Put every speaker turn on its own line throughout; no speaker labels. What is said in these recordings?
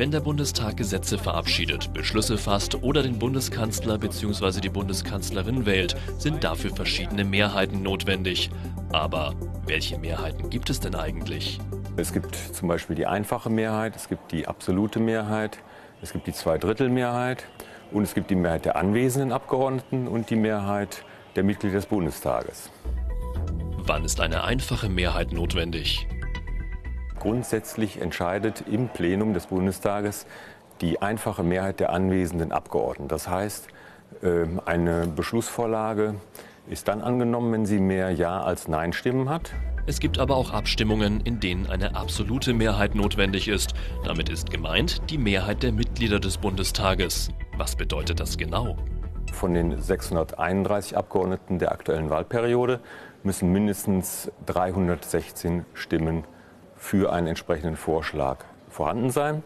Wenn der Bundestag Gesetze verabschiedet, Beschlüsse fasst oder den Bundeskanzler bzw. die Bundeskanzlerin wählt, sind dafür verschiedene Mehrheiten notwendig. Aber welche Mehrheiten gibt es denn eigentlich?
Es gibt zum Beispiel die einfache Mehrheit, es gibt die absolute Mehrheit, es gibt die Zweidrittelmehrheit und es gibt die Mehrheit der anwesenden Abgeordneten und die Mehrheit der Mitglieder des Bundestages.
Wann ist eine einfache Mehrheit notwendig?
Grundsätzlich entscheidet im Plenum des Bundestages die einfache Mehrheit der anwesenden Abgeordneten. Das heißt, ähm, eine Beschlussvorlage ist dann angenommen, wenn sie mehr Ja als Nein-Stimmen hat.
Es gibt aber auch Abstimmungen, in denen eine absolute Mehrheit notwendig ist. Damit ist gemeint die Mehrheit der Mitglieder des Bundestages. Was bedeutet das genau?
Von den 631 Abgeordneten der aktuellen Wahlperiode müssen mindestens 316 Stimmen für einen entsprechenden Vorschlag vorhanden sein.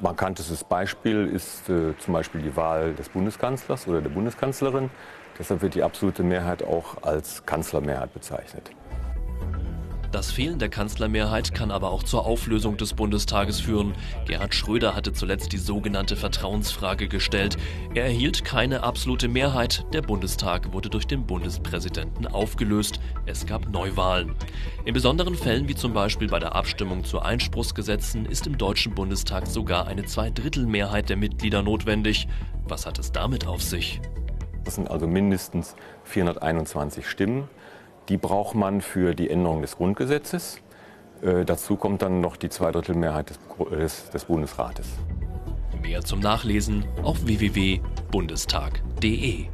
Markantestes Beispiel ist äh, zum Beispiel die Wahl des Bundeskanzlers oder der Bundeskanzlerin. Deshalb wird die absolute Mehrheit auch als Kanzlermehrheit bezeichnet.
Das Fehlen der Kanzlermehrheit kann aber auch zur Auflösung des Bundestages führen. Gerhard Schröder hatte zuletzt die sogenannte Vertrauensfrage gestellt. Er erhielt keine absolute Mehrheit. Der Bundestag wurde durch den Bundespräsidenten aufgelöst. Es gab Neuwahlen. In besonderen Fällen, wie zum Beispiel bei der Abstimmung zu Einspruchsgesetzen, ist im Deutschen Bundestag sogar eine Zweidrittelmehrheit der Mitglieder notwendig. Was hat es damit auf sich?
Das sind also mindestens 421 Stimmen. Die braucht man für die Änderung des Grundgesetzes. Äh, dazu kommt dann noch die Zweidrittelmehrheit des, des, des Bundesrates.
Mehr zum Nachlesen auf www.bundestag.de.